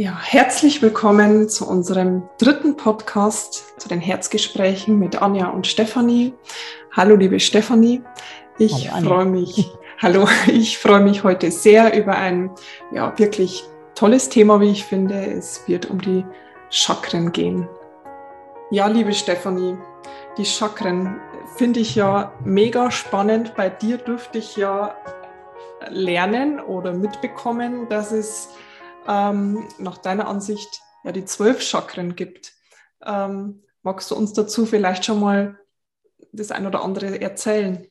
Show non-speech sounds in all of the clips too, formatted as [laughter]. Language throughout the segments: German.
Ja, herzlich willkommen zu unserem dritten Podcast zu den Herzgesprächen mit Anja und Stefanie. Hallo, liebe Stefanie. Ich freue mich. Hallo, [laughs] ich freue mich heute sehr über ein ja wirklich tolles Thema, wie ich finde. Es wird um die Chakren gehen. Ja, liebe Stefanie, die Chakren finde ich ja mega spannend. Bei dir dürfte ich ja lernen oder mitbekommen, dass es ähm, nach deiner Ansicht ja die zwölf Chakren gibt. Ähm, magst du uns dazu vielleicht schon mal das ein oder andere erzählen?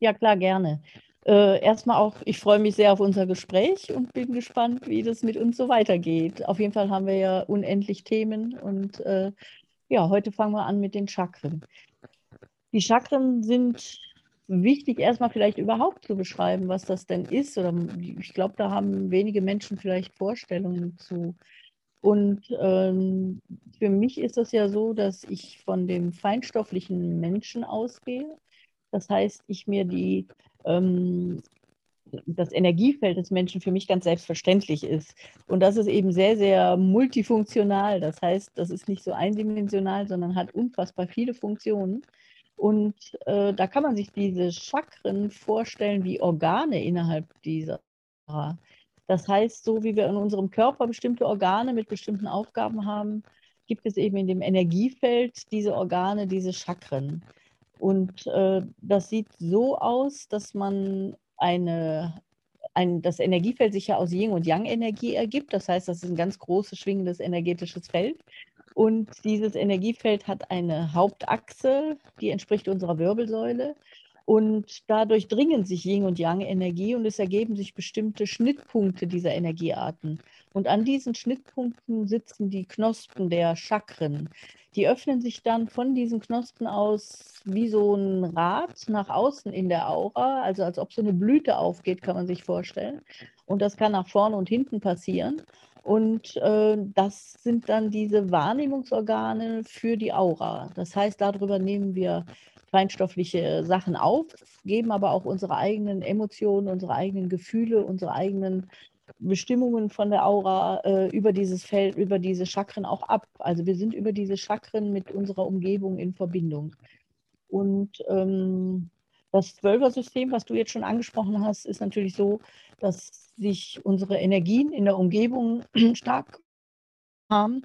Ja, klar, gerne. Äh, erstmal auch, ich freue mich sehr auf unser Gespräch und bin gespannt, wie das mit uns so weitergeht. Auf jeden Fall haben wir ja unendlich Themen und äh, ja, heute fangen wir an mit den Chakren. Die Chakren sind wichtig, erstmal vielleicht überhaupt zu beschreiben, was das denn ist. Oder ich glaube, da haben wenige Menschen vielleicht Vorstellungen zu. Und ähm, für mich ist es ja so, dass ich von dem feinstofflichen Menschen ausgehe. Das heißt, ich mir die, ähm, das Energiefeld des Menschen für mich ganz selbstverständlich ist. Und das ist eben sehr, sehr multifunktional. Das heißt, das ist nicht so eindimensional, sondern hat unfassbar viele Funktionen. Und äh, da kann man sich diese Chakren vorstellen wie Organe innerhalb dieser. Das heißt, so wie wir in unserem Körper bestimmte Organe mit bestimmten Aufgaben haben, gibt es eben in dem Energiefeld diese Organe, diese Chakren. Und äh, das sieht so aus, dass man eine, ein, das Energiefeld sich ja aus Yin- und Yang-Energie ergibt. Das heißt, das ist ein ganz großes, schwingendes energetisches Feld. Und dieses Energiefeld hat eine Hauptachse, die entspricht unserer Wirbelsäule. Und dadurch dringen sich Yin und Yang Energie und es ergeben sich bestimmte Schnittpunkte dieser Energiearten. Und an diesen Schnittpunkten sitzen die Knospen der Chakren. Die öffnen sich dann von diesen Knospen aus wie so ein Rad nach außen in der Aura, also als ob so eine Blüte aufgeht, kann man sich vorstellen. Und das kann nach vorne und hinten passieren. Und äh, das sind dann diese Wahrnehmungsorgane für die Aura. Das heißt, darüber nehmen wir feinstoffliche Sachen auf, geben aber auch unsere eigenen Emotionen, unsere eigenen Gefühle, unsere eigenen Bestimmungen von der Aura äh, über dieses Feld, über diese Chakren auch ab. Also wir sind über diese Chakren mit unserer Umgebung in Verbindung. Und ähm, das Zwölfer-System, was du jetzt schon angesprochen hast, ist natürlich so, dass sich unsere Energien in der Umgebung [clears throat] stark haben.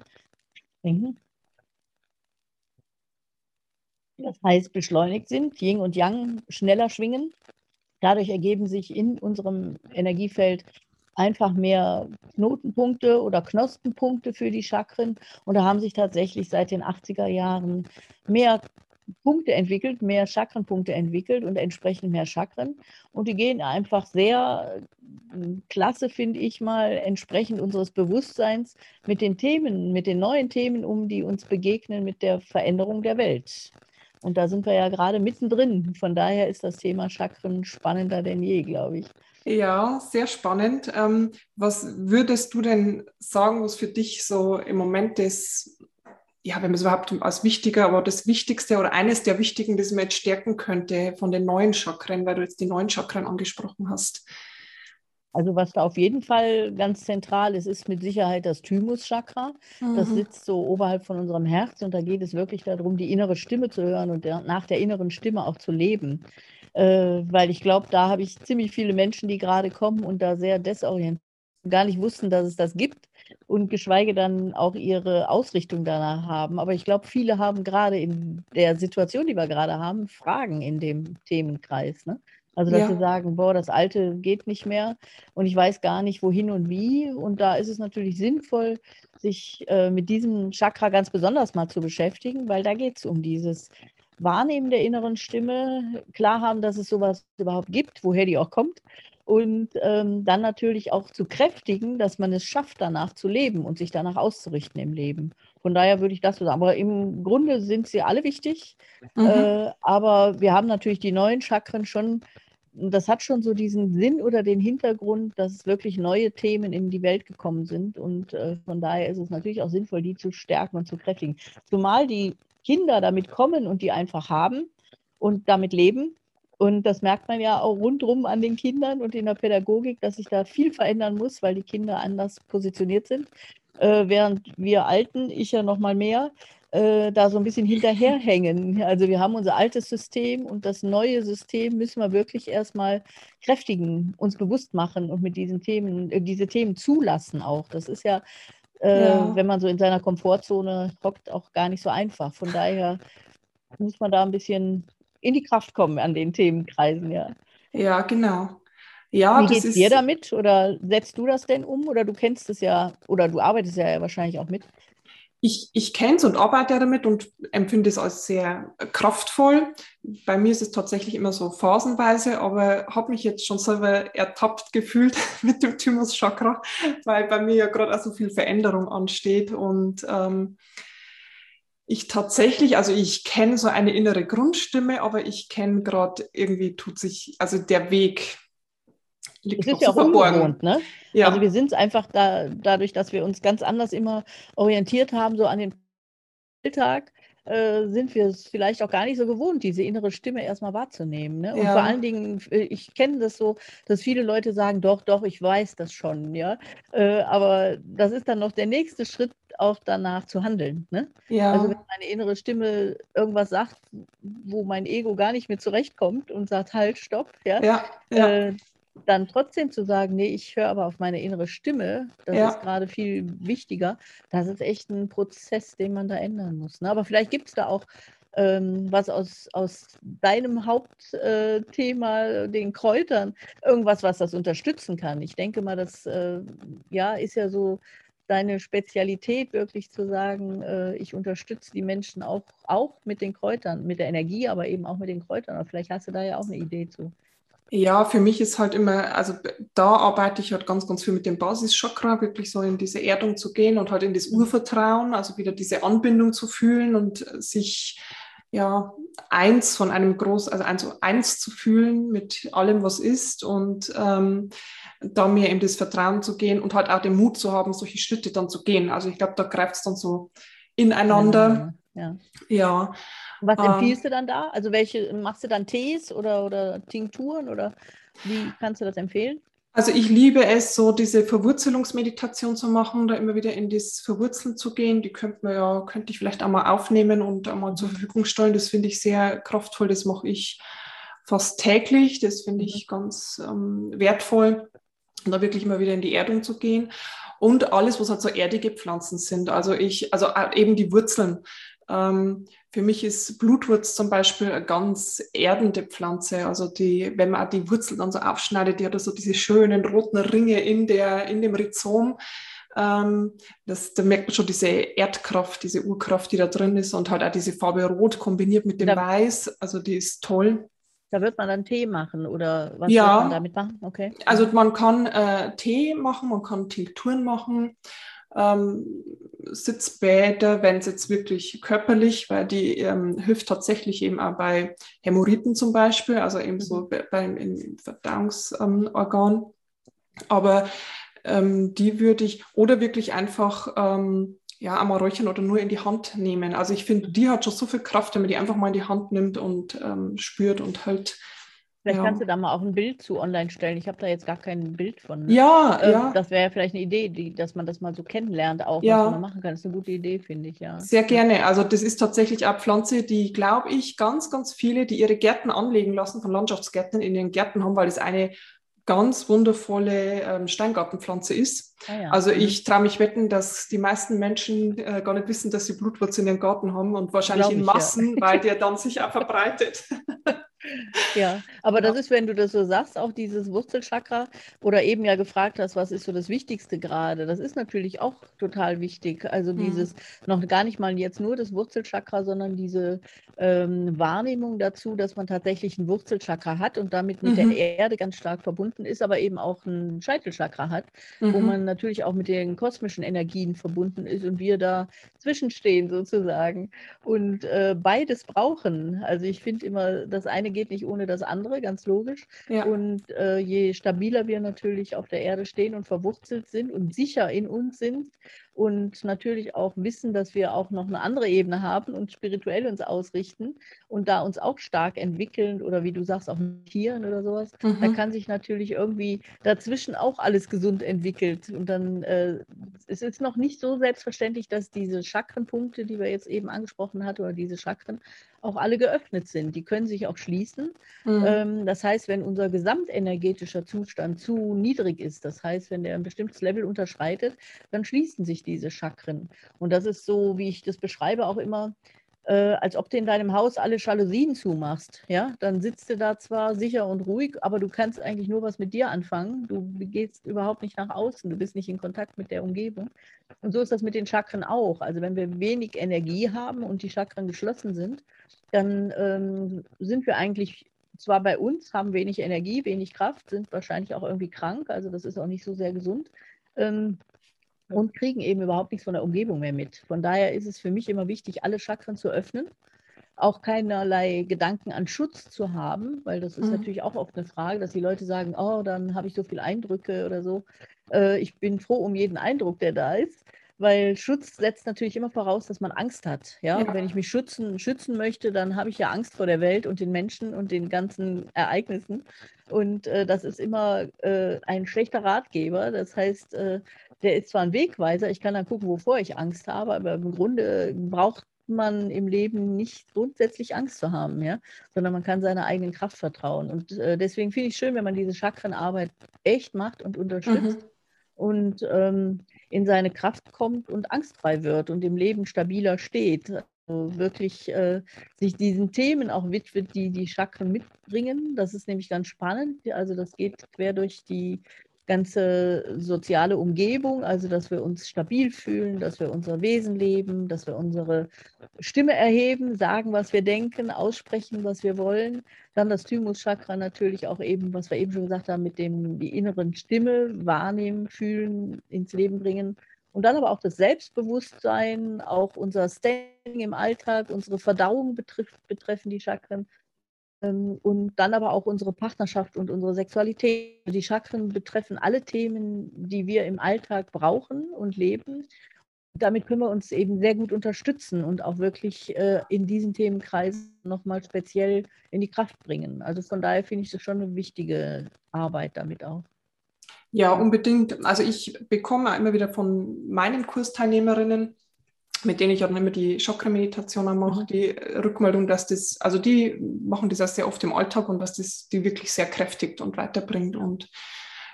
Das heißt, beschleunigt sind, Yin und Yang schneller schwingen. Dadurch ergeben sich in unserem Energiefeld einfach mehr Knotenpunkte oder Knospenpunkte für die Chakren. Und da haben sich tatsächlich seit den 80er Jahren mehr Punkte entwickelt, mehr Chakrenpunkte entwickelt und entsprechend mehr Chakren. Und die gehen einfach sehr äh, klasse, finde ich mal, entsprechend unseres Bewusstseins mit den Themen, mit den neuen Themen um, die uns begegnen mit der Veränderung der Welt. Und da sind wir ja gerade mittendrin. Von daher ist das Thema Chakren spannender denn je, glaube ich. Ja, sehr spannend. Ähm, was würdest du denn sagen, was für dich so im Moment das ja, wenn man es überhaupt als wichtiger, aber das Wichtigste oder eines der wichtigen, das man jetzt stärken könnte von den neuen Chakren, weil du jetzt die neuen Chakren angesprochen hast? Also was da auf jeden Fall ganz zentral ist, ist mit Sicherheit das Thymus-Chakra. Mhm. Das sitzt so oberhalb von unserem Herz und da geht es wirklich darum, die innere Stimme zu hören und der, nach der inneren Stimme auch zu leben. Äh, weil ich glaube, da habe ich ziemlich viele Menschen, die gerade kommen und da sehr desorientiert gar nicht wussten, dass es das gibt und geschweige dann auch ihre Ausrichtung danach haben. Aber ich glaube, viele haben gerade in der Situation, die wir gerade haben, Fragen in dem Themenkreis. Ne? Also, dass ja. sie sagen, boah, das Alte geht nicht mehr und ich weiß gar nicht, wohin und wie. Und da ist es natürlich sinnvoll, sich äh, mit diesem Chakra ganz besonders mal zu beschäftigen, weil da geht es um dieses Wahrnehmen der inneren Stimme, klar haben, dass es sowas überhaupt gibt, woher die auch kommt und ähm, dann natürlich auch zu kräftigen, dass man es schafft, danach zu leben und sich danach auszurichten im Leben. Von daher würde ich das so sagen. Aber im Grunde sind sie alle wichtig. Mhm. Äh, aber wir haben natürlich die neuen Chakren schon, das hat schon so diesen Sinn oder den Hintergrund, dass wirklich neue Themen in die Welt gekommen sind. Und äh, von daher ist es natürlich auch sinnvoll, die zu stärken und zu kräftigen. Zumal die Kinder damit kommen und die einfach haben und damit leben Und das merkt man ja auch rundherum an den Kindern und in der Pädagogik, dass sich da viel verändern muss, weil die Kinder anders positioniert sind. Äh, während wir Alten, ich ja noch mal mehr, äh, da so ein bisschen hinterherhängen. Also wir haben unser altes System und das neue System müssen wir wirklich erstmal kräftigen, uns bewusst machen und mit diesen Themen, äh, diese Themen zulassen auch. Das ist ja, äh, ja, wenn man so in seiner Komfortzone hockt, auch gar nicht so einfach. Von daher muss man da ein bisschen in die Kraft kommen an den Themenkreisen, ja. Ja, genau. Ja, Wie geht es dir damit? Oder setzt du das denn um? Oder du kennst es ja, oder du arbeitest ja wahrscheinlich auch mit. Ich, ich kenne es und arbeite damit und empfinde es als sehr kraftvoll. Bei mir ist es tatsächlich immer so phasenweise, aber habe mich jetzt schon selber ertappt gefühlt [laughs] mit dem Thymus Chakra, weil bei mir ja gerade auch so viel Veränderung ansteht und ähm, ich tatsächlich, also ich kenne so eine innere Grundstimme, aber ich kenne gerade irgendwie tut sich, also der Weg liegt das ist ja auch verborgen. ungewohnt, ne? Ja. Also wir sind einfach da, dadurch, dass wir uns ganz anders immer orientiert haben, so an den Alltag, äh, sind wir es vielleicht auch gar nicht so gewohnt, diese innere Stimme erstmal wahrzunehmen. Ne? Und ja. vor allen Dingen, äh, ich kenne das so, dass viele Leute sagen, doch, doch, ich weiß das schon, ja. Äh, aber das ist dann noch der nächste Schritt, auch danach zu handeln. Ne? Ja. Also wenn meine innere Stimme irgendwas sagt, wo mein Ego gar nicht mehr zurechtkommt und sagt, halt, stopp, ja, ja, ja. Äh, dann trotzdem zu sagen, nee, ich höre aber auf meine innere Stimme, das ja. ist gerade viel wichtiger. Das ist echt ein Prozess, den man da ändern muss. Ne? Aber vielleicht gibt es da auch ähm, was aus, aus deinem Hauptthema, äh, den Kräutern, irgendwas, was das unterstützen kann. Ich denke mal, das äh, ja, ist ja so deine Spezialität, wirklich zu sagen, äh, ich unterstütze die Menschen auch, auch mit den Kräutern, mit der Energie, aber eben auch mit den Kräutern. Aber vielleicht hast du da ja auch eine Idee zu. Ja, für mich ist halt immer, also da arbeite ich halt ganz, ganz viel mit dem Basischakra, wirklich so in diese Erdung zu gehen und halt in das Urvertrauen, also wieder diese Anbindung zu fühlen und sich ja eins von einem groß, also eins, eins zu fühlen mit allem, was ist und ähm, da mir in das Vertrauen zu gehen und halt auch den Mut zu haben, solche Schritte dann zu gehen. Also ich glaube, da greift es dann so ineinander. Ja. ja. Was ähm, empfiehlst du dann da? Also welche machst du dann Tees oder, oder Tinkturen oder wie kannst du das empfehlen? Also ich liebe es, so diese Verwurzelungsmeditation zu machen, da immer wieder in das Verwurzeln zu gehen. Die könnte man ja, könnte ich vielleicht einmal aufnehmen und einmal zur Verfügung stellen. Das finde ich sehr kraftvoll. Das mache ich fast täglich. Das finde ich ganz ähm, wertvoll, da wirklich immer wieder in die Erdung zu gehen. Und alles, was halt so erdige Pflanzen sind. Also ich, also eben die Wurzeln. Ähm, für mich ist Blutwurz zum Beispiel eine ganz erdende Pflanze. Also die, wenn man die Wurzel dann so aufschneidet, die hat so diese schönen roten Ringe in, der, in dem Rhizom. Ähm, das, da merkt man schon diese Erdkraft, diese Urkraft, die da drin ist und halt auch diese Farbe Rot kombiniert mit dem da, Weiß. Also die ist toll. Da wird man dann Tee machen oder was ja, man damit machen? Okay. Also man kann äh, Tee machen, man kann Tinkturen machen ähm, Sitzbäder, wenn es jetzt wirklich körperlich, weil die ähm, hilft tatsächlich eben auch bei Hämorrhoiden zum Beispiel, also eben so mhm. beim im Verdauungsorgan. Ähm, Aber die würde ich, oder wirklich einfach ähm, ja, einmal räuchern oder nur in die Hand nehmen. Also ich finde, die hat schon so viel Kraft, wenn man die einfach mal in die Hand nimmt und ähm, spürt und halt Vielleicht ja. kannst du da mal auch ein Bild zu online stellen. Ich habe da jetzt gar kein Bild von. Ne? Ja, äh, ja. Das wäre ja vielleicht eine Idee, die, dass man das mal so kennenlernt, auch ja. was man machen kann. Das ist eine gute Idee, finde ich, ja. Sehr gerne. Also das ist tatsächlich eine Pflanze, die, glaube ich, ganz, ganz viele, die ihre Gärten anlegen lassen, von Landschaftsgärtnern in ihren Gärten haben, weil es eine ganz wundervolle ähm, Steingartenpflanze ist. Ah, ja. Also mhm. ich traue mich wetten, dass die meisten Menschen äh, gar nicht wissen, dass sie Blutwurzel in ihren Garten haben und wahrscheinlich in Massen, ja. weil der dann sich auch verbreitet. [laughs] Ja, aber das ist, wenn du das so sagst, auch dieses Wurzelchakra oder eben ja gefragt hast, was ist so das Wichtigste gerade? Das ist natürlich auch total wichtig. Also mhm. dieses noch gar nicht mal jetzt nur das Wurzelchakra, sondern diese ähm, Wahrnehmung dazu, dass man tatsächlich ein Wurzelchakra hat und damit mit mhm. der Erde ganz stark verbunden ist, aber eben auch ein Scheitelchakra hat, mhm. wo man natürlich auch mit den kosmischen Energien verbunden ist und wir da zwischenstehen sozusagen und äh, beides brauchen. Also ich finde immer, das eine geht geht nicht ohne das andere, ganz logisch. Ja. Und äh, je stabiler wir natürlich auf der Erde stehen und verwurzelt sind und sicher in uns sind, und natürlich auch wissen, dass wir auch noch eine andere Ebene haben und spirituell uns ausrichten und da uns auch stark entwickeln oder wie du sagst, auch Tieren oder sowas, mhm. da kann sich natürlich irgendwie dazwischen auch alles gesund entwickelt. Und dann äh, es ist noch nicht so selbstverständlich, dass diese Chakrenpunkte, die wir jetzt eben angesprochen hatten, oder diese Chakren, auch alle geöffnet sind. Die können sich auch schließen. Mhm. Ähm, das heißt, wenn unser gesamtenergetischer Zustand zu niedrig ist, das heißt, wenn der ein bestimmtes Level unterschreitet, dann schließen sich diese Chakren. Und das ist so, wie ich das beschreibe, auch immer, äh, als ob du in deinem Haus alle Jalousien zumachst. Ja, dann sitzt du da zwar sicher und ruhig, aber du kannst eigentlich nur was mit dir anfangen. Du gehst überhaupt nicht nach außen, du bist nicht in Kontakt mit der Umgebung. Und so ist das mit den Chakren auch. Also wenn wir wenig Energie haben und die Chakren geschlossen sind, dann ähm, sind wir eigentlich zwar bei uns, haben wenig Energie, wenig Kraft, sind wahrscheinlich auch irgendwie krank, also das ist auch nicht so sehr gesund. Ähm, und kriegen eben überhaupt nichts von der Umgebung mehr mit. Von daher ist es für mich immer wichtig, alle Chakren zu öffnen, auch keinerlei Gedanken an Schutz zu haben, weil das ist mhm. natürlich auch oft eine Frage, dass die Leute sagen, oh, dann habe ich so viele Eindrücke oder so. Äh, ich bin froh um jeden Eindruck, der da ist weil Schutz setzt natürlich immer voraus, dass man Angst hat. Ja? ja. wenn ich mich schützen, schützen möchte, dann habe ich ja Angst vor der Welt und den Menschen und den ganzen Ereignissen. Und äh, das ist immer äh, ein schlechter Ratgeber. Das heißt, äh, der ist zwar ein Wegweiser, ich kann dann gucken, wovor ich Angst habe, aber im Grunde braucht man im Leben nicht grundsätzlich Angst zu haben, ja, sondern man kann seiner eigenen Kraft vertrauen. Und äh, deswegen finde ich es schön, wenn man diese Chakrenarbeit echt macht und unterstützt. Mhm und ähm, in seine Kraft kommt und angstfrei wird und im Leben stabiler steht. Also wirklich äh, sich diesen Themen auch widmet, die die Chakren mitbringen. Das ist nämlich ganz spannend. Also das geht quer durch die ganze soziale Umgebung, also dass wir uns stabil fühlen, dass wir unser Wesen leben, dass wir unsere Stimme erheben, sagen, was wir denken, aussprechen, was wir wollen. Dann das Thymus-Chakra natürlich auch eben, was wir eben schon gesagt haben, mit dem die inneren Stimme wahrnehmen, fühlen, ins Leben bringen. Und dann aber auch das Selbstbewusstsein, auch unser Standing im Alltag, unsere Verdauung betrifft, betreffen die Chakren. Ähm, und dann aber auch unsere Partnerschaft und unsere Sexualität. Die Chakren betreffen alle Themen, die wir im Alltag brauchen und leben. Damit können wir uns eben sehr gut unterstützen und auch wirklich äh, in diesen Themenkreis nochmal speziell in die Kraft bringen. Also von daher finde ich das schon eine wichtige Arbeit damit auch. Ja, unbedingt. Also ich bekomme immer wieder von meinen Kursteilnehmerinnen mit denen ich auch immer die Chakra-Meditation mache, mhm. die Rückmeldung, dass das, also die machen das auch sehr oft im Alltag und dass das die wirklich sehr kräftigt und weiterbringt und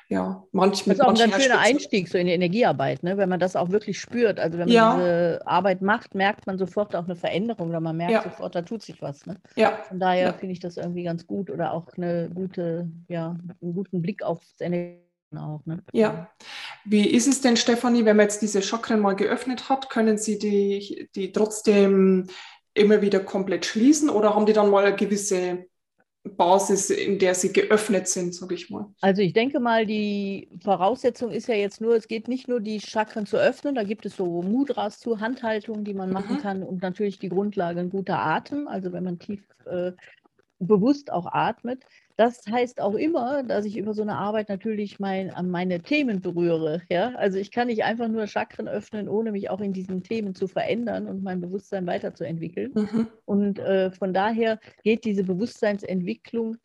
ja, manchmal. Das ist auch ein ganz schöner Einstieg so in die Energiearbeit, ne? wenn man das auch wirklich spürt. Also wenn man ja. diese Arbeit macht, merkt man sofort auch eine Veränderung oder man merkt ja. sofort, da tut sich was. Ne? Ja. Von daher ja. finde ich das irgendwie ganz gut oder auch eine gute, ja, einen guten Blick aufs Energie auch. Ne? Ja. Wie ist es denn, Stefanie, wenn man jetzt diese Chakren mal geöffnet hat, können Sie die, die trotzdem immer wieder komplett schließen oder haben die dann mal eine gewisse Basis, in der sie geöffnet sind, sage ich mal. Also ich denke mal, die Voraussetzung ist ja jetzt nur, es geht nicht nur die Chakren zu öffnen, da gibt es so Mudras zur Handhaltung, die man machen mhm. kann und natürlich die Grundlage ein guter Atem, also wenn man tief äh, bewusst auch atmet. Das heißt auch immer, dass ich über so eine Arbeit natürlich mein, an meine Themen berühre. Ja? Also ich kann nicht einfach nur Chakren öffnen, ohne mich auch in diesen Themen zu verändern und mein Bewusstsein weiterzuentwickeln. Mhm. Und äh, von daher geht diese Bewusstseinsentwicklung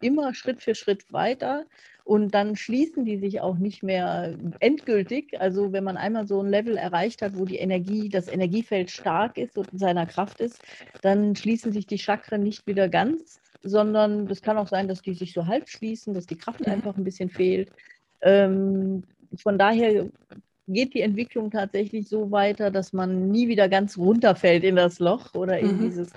immer Schritt für Schritt weiter. Und dann schließen die sich auch nicht mehr endgültig. Also wenn man einmal so ein Level erreicht hat, wo die Energie, das Energiefeld stark ist und in seiner Kraft ist, dann schließen sich die Chakren nicht wieder ganz, sondern das kann auch sein, dass die sich so halb schließen, dass die Kraft mhm. einfach ein bisschen fehlt. Ähm, von daher geht die Entwicklung tatsächlich so weiter, dass man nie wieder ganz runterfällt in das Loch oder in mhm. dieses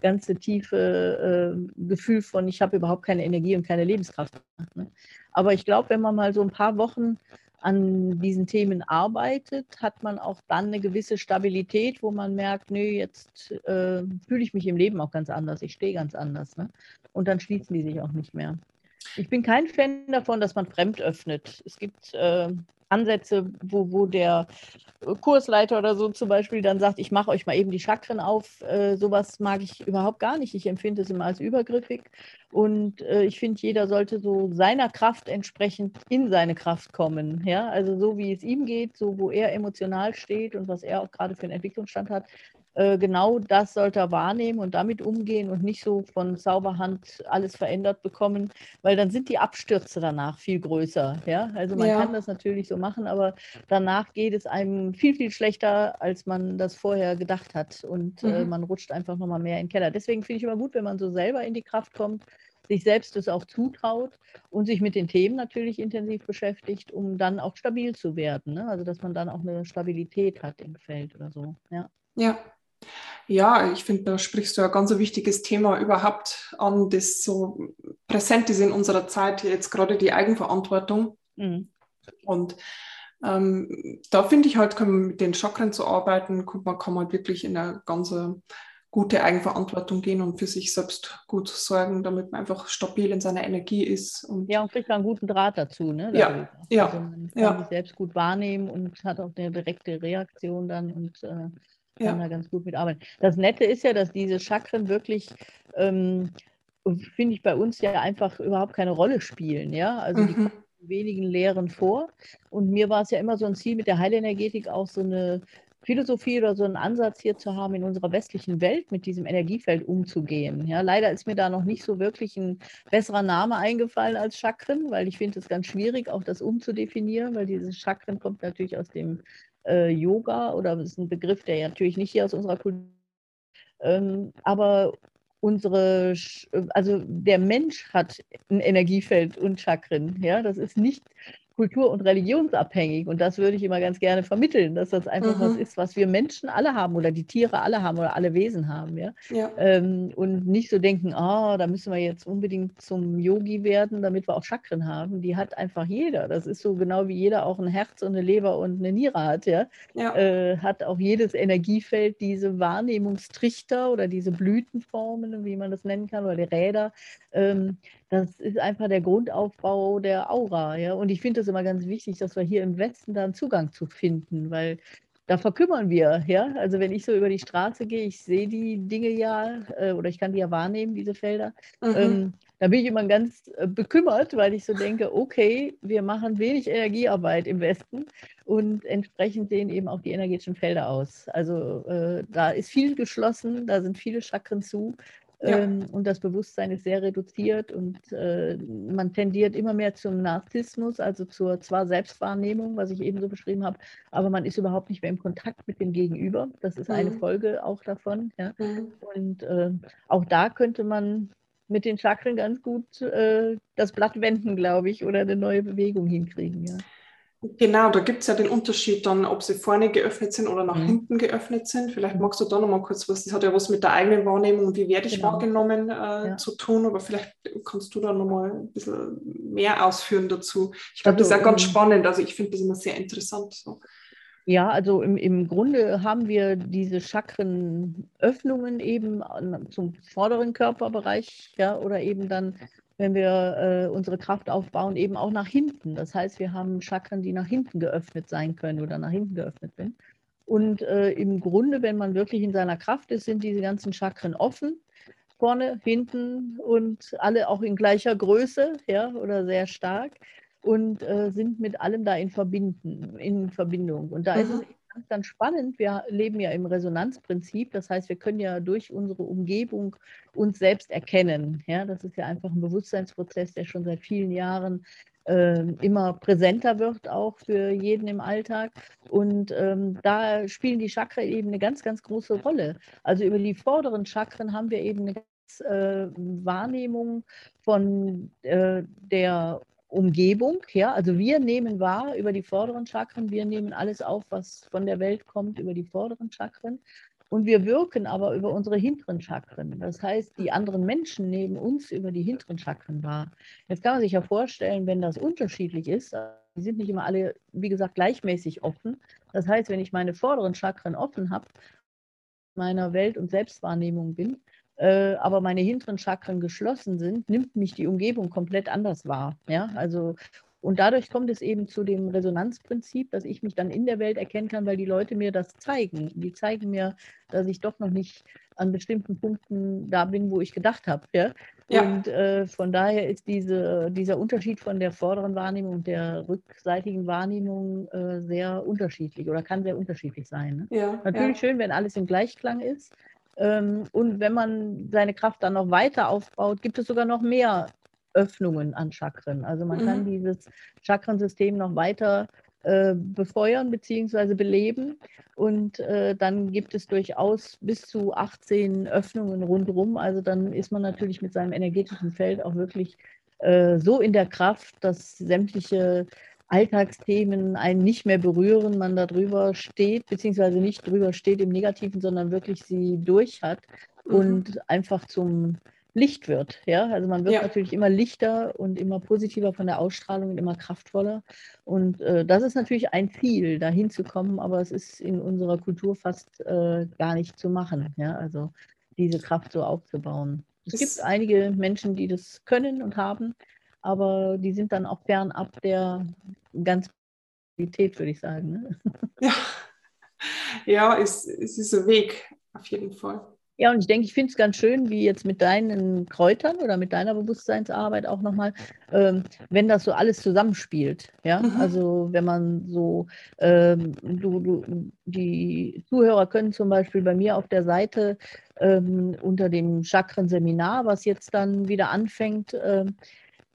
ganze tiefe äh, Gefühl von, ich habe überhaupt keine Energie und keine Lebenskraft. Ne? Aber ich glaube, wenn man mal so ein paar Wochen an diesen Themen arbeitet, hat man auch dann eine gewisse Stabilität, wo man merkt, nö, jetzt äh, fühle ich mich im Leben auch ganz anders, ich stehe ganz anders. Ne? Und dann schließen die sich auch nicht mehr. Ich bin kein Fan davon, dass man fremd öffnet. Es gibt äh, Ansätze, wo, wo der Kursleiter oder so zum Beispiel dann sagt, ich mache euch mal eben die Chakren auf. Äh, sowas mag ich überhaupt gar nicht. Ich empfinde es immer als übergriffig. Und äh, ich finde, jeder sollte so seiner Kraft entsprechend in seine Kraft kommen. Ja? Also so wie es ihm geht, so wo er emotional steht und was er auch gerade für einen Entwicklungsstand hat, genau das sollte er wahrnehmen und damit umgehen und nicht so von Zauberhand alles verändert bekommen, weil dann sind die Abstürze danach viel größer. Ja? Also man ja. kann das natürlich so machen, aber danach geht es einem viel, viel schlechter, als man das vorher gedacht hat und äh, mhm. äh, man rutscht einfach nochmal mehr in den Keller. Deswegen finde ich immer gut, wenn man so selber in die Kraft kommt, sich selbst das auch zutraut und sich mit den Themen natürlich intensiv beschäftigt, um dann auch stabil zu werden. Ne? Also dass man dann auch eine Stabilität hat im Feld oder so. Ja. Ja, ja, ich finde, da sprichst du ein ganz wichtiges Thema überhaupt an, das so präsent ist in unserer Zeit, jetzt gerade die Eigenverantwortung. Mhm. Und ähm, da finde ich halt, kann man mit den Chakren zu arbeiten, man kann man wirklich in eine ganz gute Eigenverantwortung gehen und für sich selbst gut sorgen, damit man einfach stabil in seiner Energie ist. Und ja, und kriegt einen guten Draht dazu. Ne? Ja, ja. Also man kann ja. sich selbst gut wahrnehmen und hat auch eine direkte Reaktion dann und äh, kann ja. da ganz gut mitarbeiten. Das Nette ist ja, dass diese Chakren wirklich, ähm, finde ich, bei uns ja einfach überhaupt keine Rolle spielen. Ja, also mhm. die kommen in wenigen Lehren vor. Und mir war es ja immer so ein Ziel mit der Heilenergetik auch so eine Philosophie oder so einen Ansatz hier zu haben, in unserer westlichen Welt mit diesem Energiefeld umzugehen. Ja, leider ist mir da noch nicht so wirklich ein besserer Name eingefallen als Chakren, weil ich finde es ganz schwierig, auch das umzudefinieren, weil dieses Chakren kommt natürlich aus dem äh, Yoga oder das ist ein Begriff, der ja natürlich nicht hier aus unserer Kultur, ähm, aber unsere, also der Mensch hat ein Energiefeld und Chakren, ja, das ist nicht kultur- und religionsabhängig. Und das würde ich immer ganz gerne vermitteln, dass das einfach mhm. was ist, was wir Menschen alle haben oder die Tiere alle haben oder alle Wesen haben. Ja? ja. Ähm, und nicht so denken, ah, oh, da müssen wir jetzt unbedingt zum Yogi werden, damit wir auch Chakren haben. Die hat einfach jeder. Das ist so genau wie jeder auch ein Herz und eine Leber und eine Niere hat. Ja? ja. Äh, hat auch jedes Energiefeld diese Wahrnehmungstrichter oder diese Blütenformen, wie man das nennen kann, oder die Räder. Ähm, das ist einfach der Grundaufbau der Aura. Ja? Und ich finde es immer ganz wichtig, dass wir hier im Westen da einen Zugang zu finden, weil da verkümmern wir. Ja? Also wenn ich so über die Straße gehe, ich sehe die Dinge ja äh, oder ich kann die ja wahrnehmen, diese Felder. Mhm. Ähm, da bin ich immer ganz äh, bekümmert, weil ich so denke, okay, wir machen wenig Energiearbeit im Westen und entsprechend sehen eben auch die energetischen Felder aus. Also äh, da ist viel geschlossen, da sind viele Chakren zu. Ja. Ähm, und das Bewusstsein ist sehr reduziert und äh, man tendiert immer mehr zum Narzissmus, also zur zwar Selbstwahrnehmung, was ich eben so beschrieben habe, aber man ist überhaupt nicht mehr im Kontakt mit dem Gegenüber. Das ist mhm. eine Folge auch davon. Ja. Mhm. Und äh, auch da könnte man mit den Chakren ganz gut äh, das Blatt wenden, glaube ich, oder eine neue Bewegung hinkriegen. Ja. Genau, da gibt es ja den Unterschied dann, ob sie vorne geöffnet sind oder nach mhm. hinten geöffnet sind. Vielleicht magst du da nochmal kurz was, das hat ja was mit der eigenen Wahrnehmung und wie werde ich genau. wahrgenommen äh, ja. zu tun, aber vielleicht kannst du da nochmal ein bisschen mehr ausführen dazu. Ich glaube, also, das ist ja ganz spannend, also ich finde das immer sehr interessant. So. Ja, also im, im Grunde haben wir diese Chakrenöffnungen eben zum vorderen Körperbereich, ja, oder eben dann wenn wir äh, unsere Kraft aufbauen, eben auch nach hinten. Das heißt, wir haben Chakren, die nach hinten geöffnet sein können oder nach hinten geöffnet sind. Und äh, im Grunde, wenn man wirklich in seiner Kraft ist, sind diese ganzen Chakren offen. Vorne, hinten und alle auch in gleicher Größe ja, oder sehr stark und äh, sind mit allem da in, Verbinden, in Verbindung. Und da mhm. ist es ganz, ganz spannend. Wir leben ja im Resonanzprinzip. Das heißt, wir können ja durch unsere Umgebung uns selbst erkennen. Ja, das ist ja einfach ein Bewusstseinsprozess, der schon seit vielen Jahren äh, immer präsenter wird, auch für jeden im Alltag. Und ähm, da spielen die Chakren eben eine ganz, ganz große Rolle. Also über die vorderen Chakren haben wir eben eine äh, Wahrnehmung von äh, der Umgebung. Ja? Also wir nehmen wahr über die vorderen Chakren, wir nehmen alles auf, was von der Welt kommt, über die vorderen Chakren. Und wir wirken aber über unsere hinteren Chakren. Das heißt, die anderen Menschen nehmen uns über die hinteren Chakren wahr. Jetzt kann man sich ja vorstellen, wenn das unterschiedlich ist, die sind nicht immer alle, wie gesagt, gleichmäßig offen. Das heißt, wenn ich meine vorderen Chakren offen habe, meiner Welt- und Selbstwahrnehmung bin, äh, aber meine hinteren Chakren geschlossen sind, nimmt mich die Umgebung komplett anders wahr. Ja, also Und dadurch kommt es eben zu dem Resonanzprinzip, dass ich mich dann in der Welt erkennen kann, weil die Leute mir das zeigen. Die zeigen mir, dass ich doch noch nicht an bestimmten Punkten da bin, wo ich gedacht habe. Ja? ja. Und äh, von daher ist diese, dieser Unterschied von der vorderen Wahrnehmung und der rückseitigen Wahrnehmung äh, sehr unterschiedlich oder kann sehr unterschiedlich sein. Ne? Ja, Natürlich ja. schön, wenn alles im Gleichklang ist. Ähm, und wenn man seine Kraft dann noch weiter aufbaut, gibt es sogar noch mehr Öffnungen an Chakren. Also man mhm. kann dieses Chakrensystem noch weiter äh, befeuern bzw. beleben. Und äh, dann gibt es durchaus bis zu 18 Öffnungen rundherum. Also dann ist man natürlich mit seinem energetischen Feld auch wirklich äh, so in der Kraft, dass sämtliche Alltagsthemen einen nicht mehr berühren, man da drüber steht, beziehungsweise nicht drüber steht im Negativen, sondern wirklich sie durch hat mhm. und einfach zum Licht wird. Ja? Also man wird ja. natürlich immer lichter und immer positiver von der Ausstrahlung und immer kraftvoller. Und äh, das ist natürlich ein Ziel, dahin zu kommen, aber es ist in unserer Kultur fast äh, gar nicht zu machen. Ja? Also diese Kraft so aufzubauen. Es gibt einige Menschen, die das können und haben, aber die sind dann auch fernab der ganzen Qualität, würde ich sagen. Ne? [laughs] Ja, ja es, es ist ein Weg, auf jeden Fall. Ja, und ich denke, ich finde es ganz schön, wie jetzt mit deinen Kräutern oder mit deiner Bewusstseinsarbeit auch nochmal, ähm, wenn das so alles zusammenspielt. Ja, mhm. also wenn man so, ähm, du, du, die Zuhörer können zum Beispiel bei mir auf der Seite ähm, unter dem Chakren-Seminar, was jetzt dann wieder anfängt, ähm,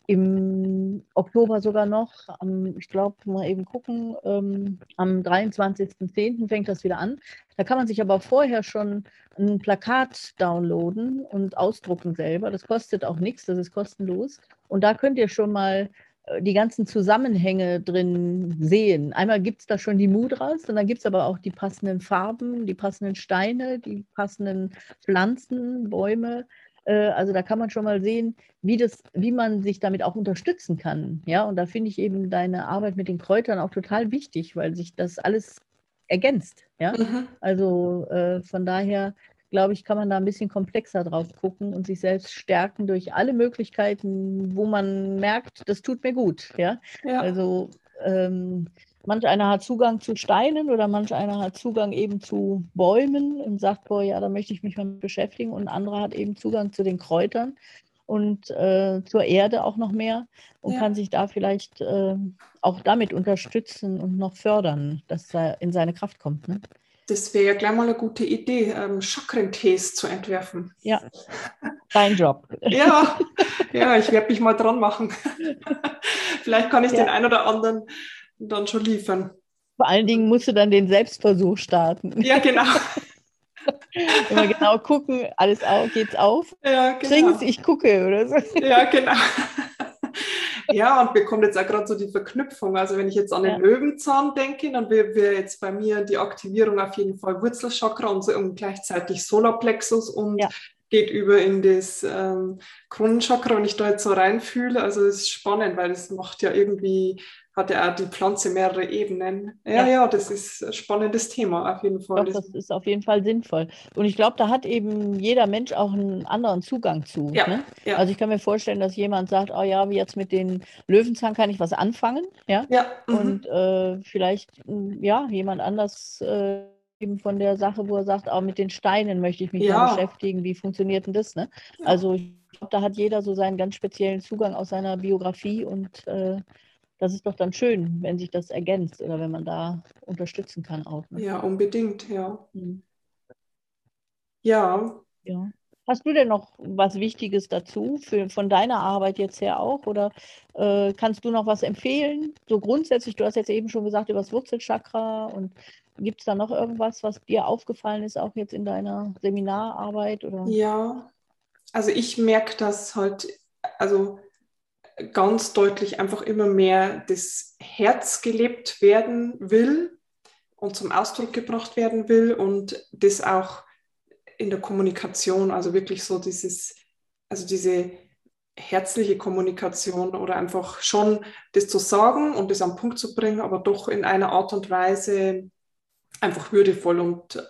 im Oktober sogar noch, am, ich glaube, mal eben gucken, ähm, am 23.10. fängt das wieder an. Da kann man sich aber vorher schon ein Plakat downloaden und ausdrucken selber. Das kostet auch nichts, das ist kostenlos. Und da könnt ihr schon mal äh, die ganzen Zusammenhänge drin sehen. Einmal gibt es da schon die Mudras und dann gibt es aber auch die passenden Farben, die passenden Steine, die passenden Pflanzen, Bäume. Äh, also da kann man schon mal sehen, wie, das, wie man sich damit auch unterstützen kann. Ja, und da finde ich eben deine Arbeit mit den Kräutern auch total wichtig, weil sich das alles ergänzt. Ja, mhm. also äh, von daher glaube ich, kann man da ein bisschen komplexer drauf gucken und sich selbst stärken durch alle Möglichkeiten, wo man merkt, das tut mir gut. Ja, ja. also ähm, Manch einer hat Zugang zu Steinen oder manch einer hat Zugang eben zu Bäumen und sagt, boah, ja, da möchte ich mich mal beschäftigen. Und ein anderer hat eben Zugang zu den Kräutern und äh, zur Erde auch noch mehr und ja. kann sich da vielleicht äh, auch damit unterstützen und noch fördern, dass er in seine Kraft kommt. Ne? Das wäre ja gleich mal eine gute Idee, ähm, Chakrentees zu entwerfen. Ja, dein Job. [laughs] ja, ja, ich werde mich mal dran machen. [laughs] Vielleicht kann ich ja. den einen oder anderen dann schon liefern. Vor allen Dingen musst du dann den Selbstversuch starten. Ja, genau. [laughs] Immer genau gucken, alles auf, geht's auf? Ja, genau. Trink's, ich gucke oder so. [laughs] Ja, genau. [laughs] Ja, und bekommt jetzt auch gerade so die Verknüpfung. Also wenn ich jetzt an den ja. Löwenzahn denke, dann wäre jetzt bei mir die Aktivierung auf jeden Fall Wurzelchakra und, so, und gleichzeitig Solarplexus und ja. geht über in das ähm, Kronenchakra und ich da jetzt so reinfühle. Also es ist spannend, weil es macht ja irgendwie hat ja auch die Pflanze mehrere Ebenen. Ja, ja, ja, das ist ein spannendes Thema auf jeden Fall. Doch, das ist auf jeden Fall sinnvoll. Und ich glaube, da hat eben jeder Mensch auch einen anderen Zugang zu. Ja, ne? ja. Also ich kann mir vorstellen, dass jemand sagt, oh ja, wie jetzt mit den Löwenzahn kann ich was anfangen. Ja. ja mhm. Und äh, vielleicht, ja, jemand anders. Äh, eben von der Sache, wo er sagt, auch mit den Steinen möchte ich mich ja. beschäftigen. Wie funktioniert denn das? Ne? Also ich glaube, da hat jeder so seinen ganz speziellen Zugang aus seiner Biografie und äh, das ist doch dann schön, wenn sich das ergänzt oder wenn man da unterstützen kann auch. Ne? Ja, unbedingt, ja. Mhm. Ja. Ja. Hast du denn noch was Wichtiges dazu, für, von deiner Arbeit jetzt her auch? Oder äh, kannst du noch was empfehlen? So grundsätzlich, du hast jetzt eben schon gesagt über das Wurzelchakra und gibt es da noch irgendwas, was dir aufgefallen ist, auch jetzt in deiner Seminararbeit? Oder? Ja, also ich merke das halt, also ganz deutlich einfach immer mehr das Herz gelebt werden will und zum Ausdruck gebracht werden will und das auch in der Kommunikation, also wirklich so dieses, also diese herzliche Kommunikation oder einfach schon das zu sagen und das am Punkt zu bringen, aber doch in einer Art und Weise einfach würdevoll und äh,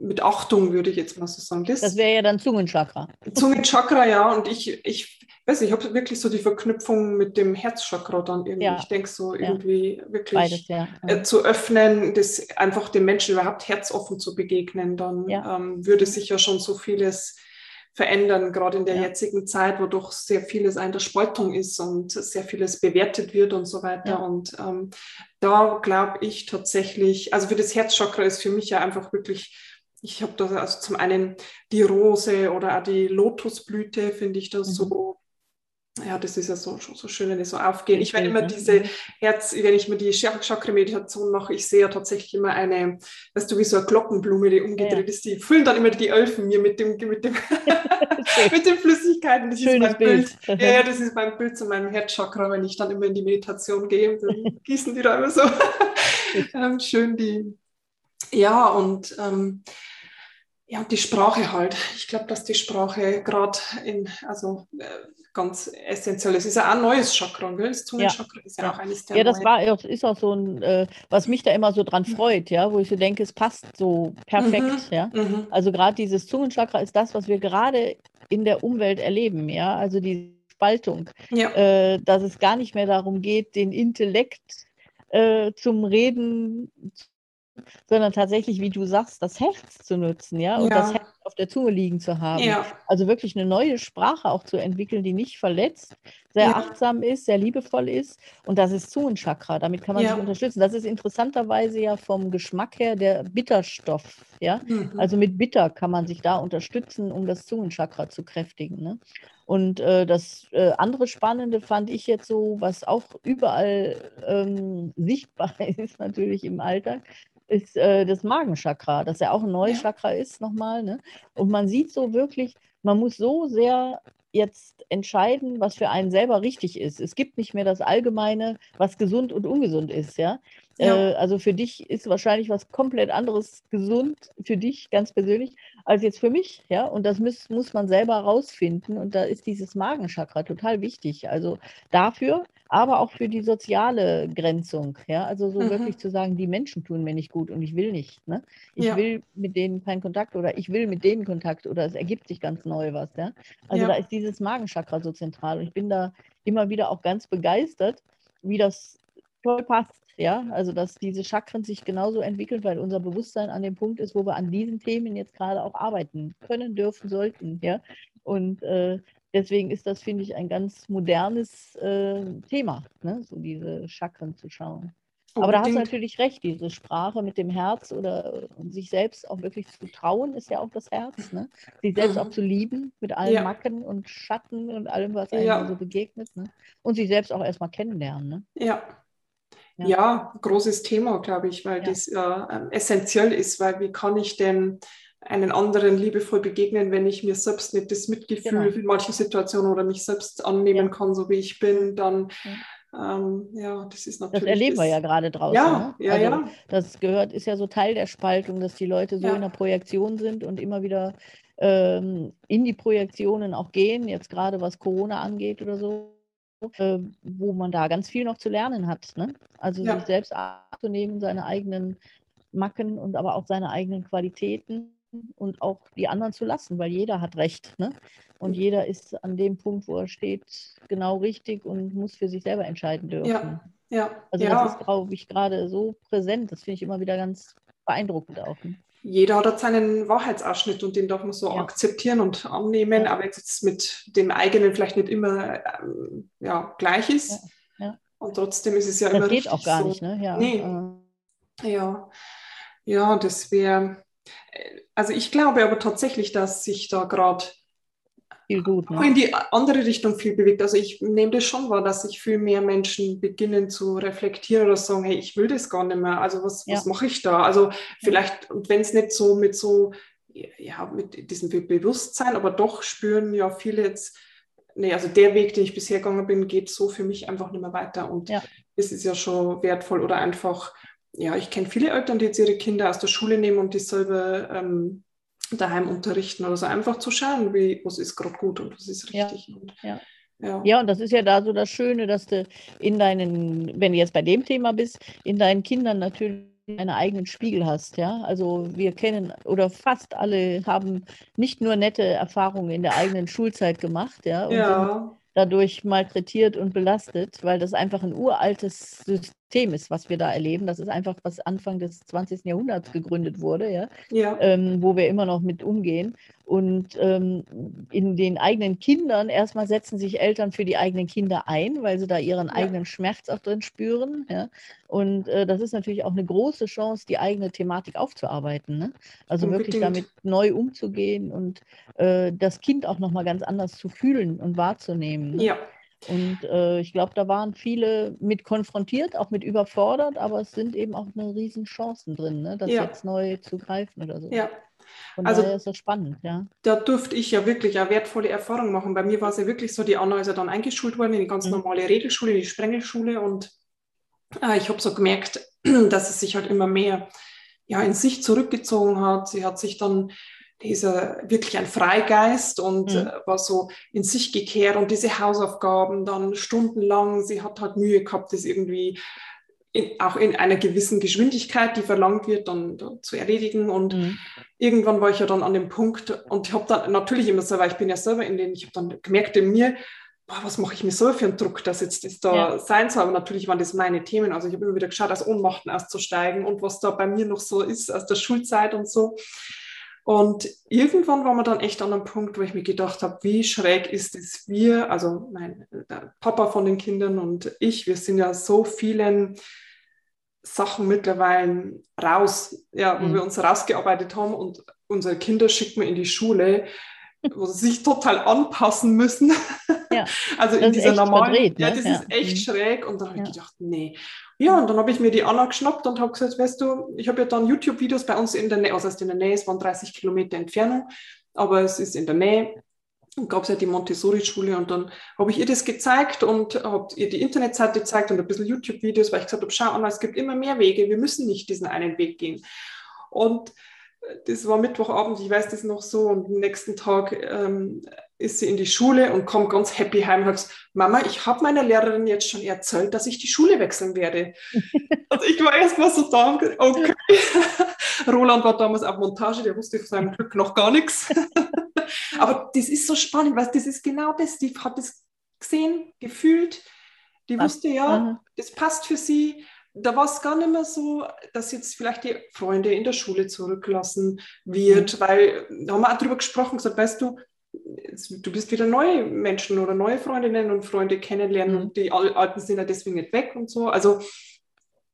mit Achtung, würde ich jetzt mal so sagen. Das, das wäre ja dann Zungenchakra. Zungenchakra, ja. Und ich, ich weiß ich, habe wirklich so die Verknüpfung mit dem Herzchakra dann irgendwie. Ja. Ich denke so irgendwie ja. wirklich Beides, ja. äh, zu öffnen, das einfach dem Menschen überhaupt herzoffen zu begegnen, dann ähm, würde sich ja schon so vieles verändern, gerade in der jetzigen Zeit, wo doch sehr vieles in der Spaltung ist und sehr vieles bewertet wird und so weiter. Und ähm, da glaube ich tatsächlich, also für das Herzchakra ist für mich ja einfach wirklich ich habe da also zum einen die Rose oder auch die Lotusblüte, finde ich das mhm. so ja, das ist ja so, so schön, wenn die so aufgehen. Ich werde immer diese Herz, wenn ich mir die Chakra-Meditation mache, ich sehe ja tatsächlich immer eine, weißt du, wie so eine Glockenblume, die umgedreht ja. ist, die füllen dann immer die Elfen mir mit dem, mit dem, [laughs] [laughs] mit den Flüssigkeiten. Das Schönes ist mein Bild. Bild. Ja, ja, das ist mein Bild zu meinem Herzchakra, wenn ich dann immer in die Meditation gehe, dann gießen die da immer so [laughs] ähm, schön die, ja, und ähm, ja, die Sprache halt. Ich glaube, dass die Sprache gerade in, also äh, ganz essentiell. Es ist ja auch ein neues Chakra, gell? Das Zungenchakra ja. ist ja, ja, auch eines der Ja, das war, das ist auch so ein, äh, was mich da immer so dran mhm. freut, ja, wo ich so denke, es passt so perfekt, mhm. ja. Mhm. Also gerade dieses Zungenchakra ist das, was wir gerade in der Umwelt erleben, ja. Also die Spaltung, ja. äh, dass es gar nicht mehr darum geht, den Intellekt äh, zum Reden sondern tatsächlich, wie du sagst, das Herz zu nutzen, ja, und ja. das Herz auf der Zunge liegen zu haben. Ja. Also wirklich eine neue Sprache auch zu entwickeln, die nicht verletzt, sehr ja. achtsam ist, sehr liebevoll ist. Und das ist Zungenchakra. Damit kann man sich unterstützen. Das ist interessanterweise ja vom Geschmack her der Bitterstoff. Ja, mhm. also mit Bitter kann man sich da unterstützen, um das Zungenchakra zu kräftigen. Ne? Und äh, das äh, andere Spannende fand ich jetzt so, was auch überall ähm, [laughs] sichtbar ist, natürlich im Alltag, ist äh, das Magenchakra, dass er auch ein neues ja. Chakra ist nochmal. Ne? Und man sieht so wirklich, man muss so sehr jetzt entscheiden, was für einen selber richtig ist. Es gibt nicht mehr das Allgemeine, was gesund und ungesund ist, ja. ja. Äh, also für dich ist wahrscheinlich was komplett anderes gesund, für dich ganz persönlich, als jetzt für mich, ja. Und das muss, muss man selber rausfinden. Und da ist dieses Magenchakra total wichtig. Also dafür, aber auch für die soziale Grenzung. Ja? Also so mhm. wirklich zu sagen, die Menschen tun mir nicht gut und ich will nicht. Ne? Ich ja. will mit denen keinen Kontakt oder ich will mit denen Kontakt oder es ergibt sich ganz neu was. Ja? Also ja. da ist dieses Magenchakra so zentral und ich bin da immer wieder auch ganz begeistert, wie das toll passt. Ja, also dass diese Chakren sich genauso entwickeln, weil unser Bewusstsein an dem Punkt ist, wo wir an diesen Themen jetzt gerade auch arbeiten können, dürfen, sollten. Ja, und äh, deswegen ist das, finde ich, ein ganz modernes äh, Thema, ne? so diese Chakren zu schauen. Aber da hast du natürlich recht, diese Sprache mit dem Herz oder äh, sich selbst auch wirklich zu trauen, ist ja auch das Herz. Ne? Sich selbst mhm. auch zu lieben mit allen ja. Macken und Schatten und allem, was einem ja. so begegnet. Ne? Und sich selbst auch erstmal kennenlernen. Ne? Ja. ja. Ja, großes Thema, glaube ich, weil das äh, essentiell ist, weil wie kann ich denn einen anderen liebevoll begegnen, wenn ich mir selbst nicht das Mitgefühl genau. in manchen Situationen oder mich selbst annehmen ja. kann, so wie ich bin, dann ja. Ähm, ja, das ist natürlich. Das erleben das, wir ja gerade draußen. Ja, ne? ja, also, ja. Das gehört, ist ja so Teil der Spaltung, dass die Leute so ja. in der Projektion sind und immer wieder ähm, in die Projektionen auch gehen, jetzt gerade was Corona angeht oder so. Äh, wo man da ganz viel noch zu lernen hat. Ne? Also sich selbst anzunehmen, seine eigenen Macken und aber auch seine eigenen Qualitäten und auch die anderen zu lassen, weil jeder hat Recht. Ne? Und jeder ist an dem Punkt, wo er steht, genau richtig und muss für sich selber entscheiden dürfen. Ja, ja. Also ja. das ist, glaube ich, gerade so präsent. Das finde ich immer wieder ganz beeindruckend auch. Ne? Jeder hat seinen Wahrheitsausschnitt und den darf man so ja. akzeptieren und annehmen, ja. aber jetzt mit dem eigenen vielleicht nicht immer ähm, ja, gleich ist. Und trotzdem ist es ja das immer geht richtig auch gar so. nicht, ne? Ja. Nee. Ja. ja, das wäre also ich glaube aber tatsächlich, dass sich da gerade ne? in die andere Richtung viel bewegt. Also ich nehme das schon wahr, dass sich viel mehr Menschen beginnen zu reflektieren oder sagen, hey, ich will das gar nicht mehr. Also was, ja. was mache ich da? Also vielleicht, und wenn es nicht so mit so, ja, mit diesem Bewusstsein, aber doch spüren ja viele jetzt, nee, also der Weg, den ich bisher gegangen bin, geht so für mich einfach nicht mehr weiter. Und ja. das ist ja schon wertvoll oder einfach ja, ich kenne viele Eltern, die jetzt ihre Kinder aus der Schule nehmen und die selber ähm, daheim unterrichten oder so. Einfach zu schauen, wie, was ist gerade gut und was ist richtig. Ja, und, ja. Ja. ja, und das ist ja da so das Schöne, dass du in deinen, wenn du jetzt bei dem Thema bist, in deinen Kindern natürlich einen eigenen Spiegel hast, ja. Also wir kennen oder fast alle haben nicht nur nette Erfahrungen in der eigenen Schulzeit gemacht, ja. Und ja. dadurch malträtiert und belastet, weil das einfach ein uraltes System ist, was wir da erleben. Das ist einfach, was Anfang des 20. Jahrhunderts gegründet wurde, ja, ja. Ähm, wo wir immer noch mit umgehen. Und ähm, in den eigenen Kindern, erstmal setzen sich Eltern für die eigenen Kinder ein, weil sie da ihren ja. eigenen Schmerz auch drin spüren. Ja? Und äh, das ist natürlich auch eine große Chance, die eigene Thematik aufzuarbeiten. Ne? Also Unbedingt. wirklich damit neu umzugehen und äh, das Kind auch nochmal ganz anders zu fühlen und wahrzunehmen. Ne? Ja. Und äh, ich glaube, da waren viele mit konfrontiert, auch mit überfordert, aber es sind eben auch eine riesen Chancen drin, ne? das ja. jetzt neu zu greifen oder so. Ja, von also, daher ist das spannend, ja. Da durfte ich ja wirklich eine wertvolle Erfahrung machen. Bei mir war es ja wirklich so, die Anna ist ja dann eingeschult worden in die ganz mhm. normale Regelschule, die Sprengelschule und äh, ich habe so gemerkt, [clears throat] dass es sich halt immer mehr ja, in sich zurückgezogen hat. Sie hat sich dann dieser wirklich ein Freigeist und mhm. äh, war so in sich gekehrt und diese Hausaufgaben dann stundenlang. Sie hat halt Mühe gehabt, das irgendwie in, auch in einer gewissen Geschwindigkeit, die verlangt wird, dann, dann zu erledigen. Und mhm. irgendwann war ich ja dann an dem Punkt und ich habe dann natürlich immer weil ich bin ja selber in den, ich habe dann gemerkt in mir, boah, was mache ich mir so für einen Druck, dass jetzt das da ja. sein soll. Aber natürlich waren das meine Themen. Also ich habe immer wieder geschaut, aus Ohnmachten auszusteigen und was da bei mir noch so ist aus der Schulzeit und so. Und irgendwann war man dann echt an einem Punkt, wo ich mir gedacht habe, wie schräg ist es wir, also mein Papa von den Kindern und ich, wir sind ja so vielen Sachen mittlerweile raus, ja, wo mhm. wir uns rausgearbeitet haben und unsere Kinder schicken wir in die Schule, wo sie sich total anpassen müssen. Ja, [laughs] also in dieser normalen, verdreht, ne? ja, das ja. ist echt mhm. schräg. Und dann habe ich gedacht, nee. Ja, und dann habe ich mir die Anna geschnappt und habe gesagt, weißt du, ich habe ja dann YouTube-Videos bei uns in der Nähe, also in der Nähe, es waren 30 Kilometer Entfernung, aber es ist in der Nähe. Und gab es ja die Montessori-Schule und dann habe ich ihr das gezeigt und habe ihr die Internetseite gezeigt und ein bisschen YouTube-Videos, weil ich gesagt habe, schau Anna, es gibt immer mehr Wege, wir müssen nicht diesen einen Weg gehen. Und das war Mittwochabend, ich weiß das noch so, und am nächsten Tag ähm, ist sie in die Schule und kommt ganz happy heim und sagt, Mama, ich habe meiner Lehrerin jetzt schon erzählt, dass ich die Schule wechseln werde. [laughs] und ich war erst mal so da, okay. [laughs] Roland war damals auf Montage, der wusste von seinem Glück noch gar nichts. [laughs] Aber das ist so spannend, weil das ist genau das, die hat das gesehen, gefühlt, die wusste ja, das passt für sie da war es gar nicht mehr so, dass jetzt vielleicht die Freunde in der Schule zurücklassen wird, mhm. weil da haben wir auch drüber gesprochen, gesagt, weißt du, du bist wieder neue Menschen oder neue Freundinnen und Freunde kennenlernen mhm. und die alten sind ja deswegen nicht weg und so. Also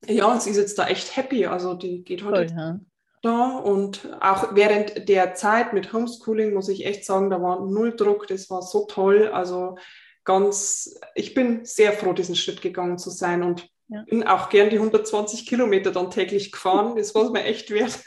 ja, sie ist jetzt da echt happy, also die geht heute Voll, ja. da und auch während der Zeit mit Homeschooling muss ich echt sagen, da war null Druck, das war so toll, also ganz, ich bin sehr froh, diesen Schritt gegangen zu sein und ja. Bin auch gern die 120 Kilometer dann täglich gefahren. Das war es mir echt wert.